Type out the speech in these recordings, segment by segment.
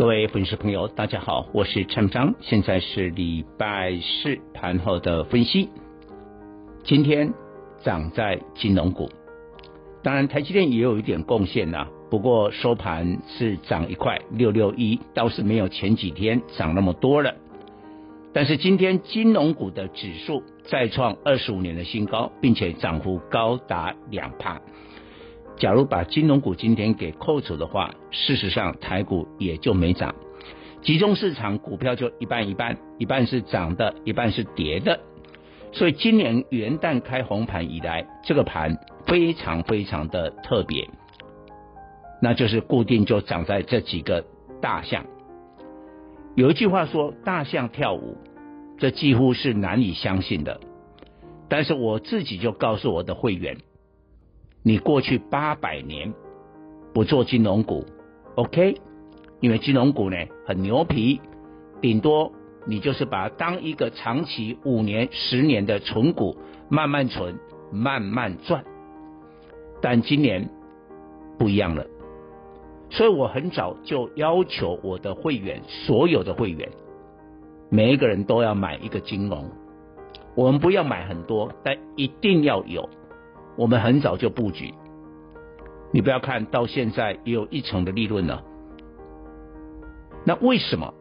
各位粉丝朋友，大家好，我是陈章，现在是礼拜四盘后的分析。今天涨在金融股，当然台积电也有一点贡献呐，不过收盘是涨一块六六一，倒是没有前几天涨那么多了。但是今天金融股的指数再创二十五年的新高，并且涨幅高达两趴。假如把金融股今天给扣除的话，事实上台股也就没涨。集中市场股票就一半一半，一半是涨的，一半是跌的。所以今年元旦开红盘以来，这个盘非常非常的特别，那就是固定就涨在这几个大项。有一句话说“大象跳舞”，这几乎是难以相信的。但是我自己就告诉我的会员：“你过去八百年不做金融股，OK？因为金融股呢很牛皮，顶多你就是把它当一个长期五年、十年的存股，慢慢存，慢慢赚。但今年不一样了。”所以我很早就要求我的会员，所有的会员，每一个人都要买一个金融。我们不要买很多，但一定要有。我们很早就布局。你不要看到现在也有一成的利润了。那为什么？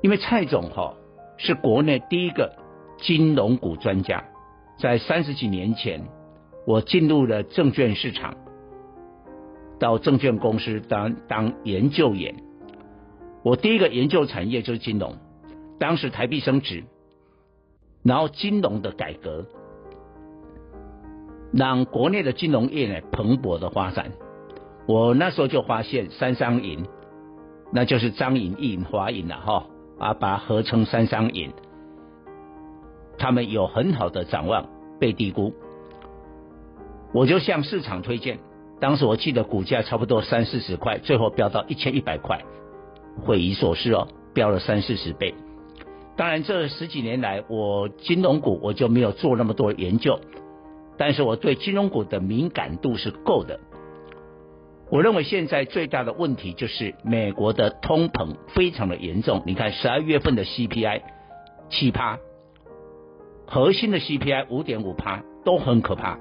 因为蔡总哈是国内第一个金融股专家，在三十几年前，我进入了证券市场。到证券公司当当研究员，我第一个研究产业就是金融。当时台币升值，然后金融的改革，让国内的金融业呢蓬勃的发展。我那时候就发现三商银，那就是张银、一银、华银了哈，啊，把它合称三商银，他们有很好的展望，被低估，我就向市场推荐。当时我记得股价差不多三四十块，最后飙到一千一百块，匪夷所思哦，飙了三四十倍。当然这十几年来，我金融股我就没有做那么多研究，但是我对金融股的敏感度是够的。我认为现在最大的问题就是美国的通膨非常的严重。你看十二月份的 CPI 七趴，核心的 CPI 五点五趴都很可怕，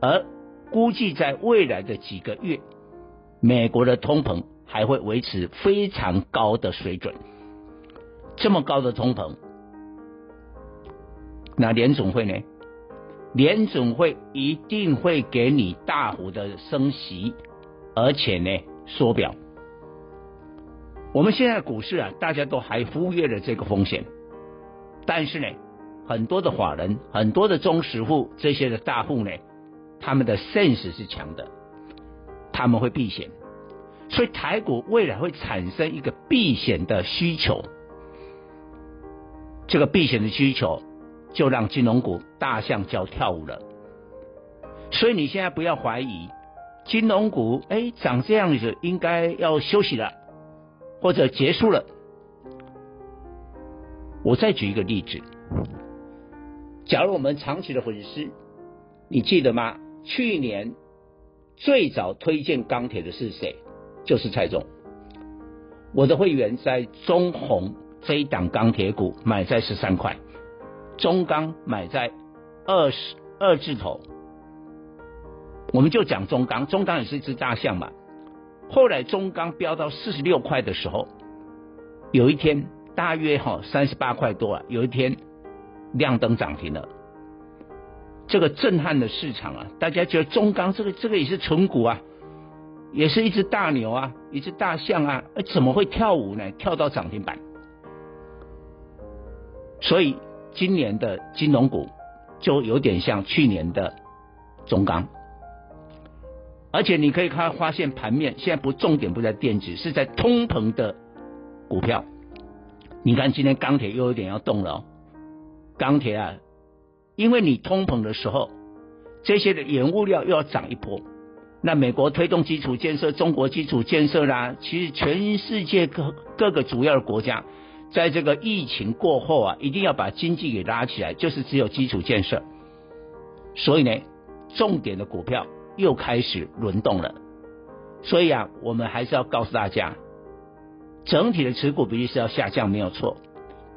而估计在未来的几个月，美国的通膨还会维持非常高的水准。这么高的通膨，那联总会呢？联准会一定会给你大幅的升息，而且呢缩表。我们现在股市啊，大家都还忽略了这个风险，但是呢，很多的法人、很多的中实户这些的大户呢。他们的 sense 是强的，他们会避险，所以台股未来会产生一个避险的需求，这个避险的需求就让金融股大象就要跳舞了。所以你现在不要怀疑金融股，哎，长这样子应该要休息了，或者结束了。我再举一个例子，假如我们长期的粉丝，你记得吗？去年最早推荐钢铁的是谁？就是蔡总。我的会员在中鸿这一档钢铁股买在十三块，中钢买在二十二字头。我们就讲中钢，中钢也是一只大象嘛。后来中钢飙到四十六块的时候，有一天大约哈三十八块多啊，有一天亮灯涨停了。这个震撼的市场啊，大家觉得中钢这个这个也是存股啊，也是一只大牛啊，一只大象啊，怎么会跳舞呢？跳到涨停板。所以今年的金融股就有点像去年的中钢，而且你可以看发现盘面现在不重点不在电子，是在通膨的股票。你看今天钢铁又有点要动了，钢铁啊，因为你通膨的时候，这些的原物料又要涨一波。那美国推动基础建设，中国基础建设啦，其实全世界各各个主要的国家，在这个疫情过后啊，一定要把经济给拉起来，就是只有基础建设。所以呢，重点的股票又开始轮动了。所以啊，我们还是要告诉大家，整体的持股比例是要下降，没有错。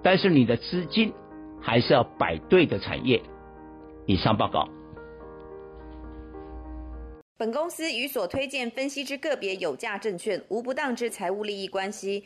但是你的资金还是要摆对的产业。以上报告。本公司与所推荐分析之个别有价证券无不当之财务利益关系。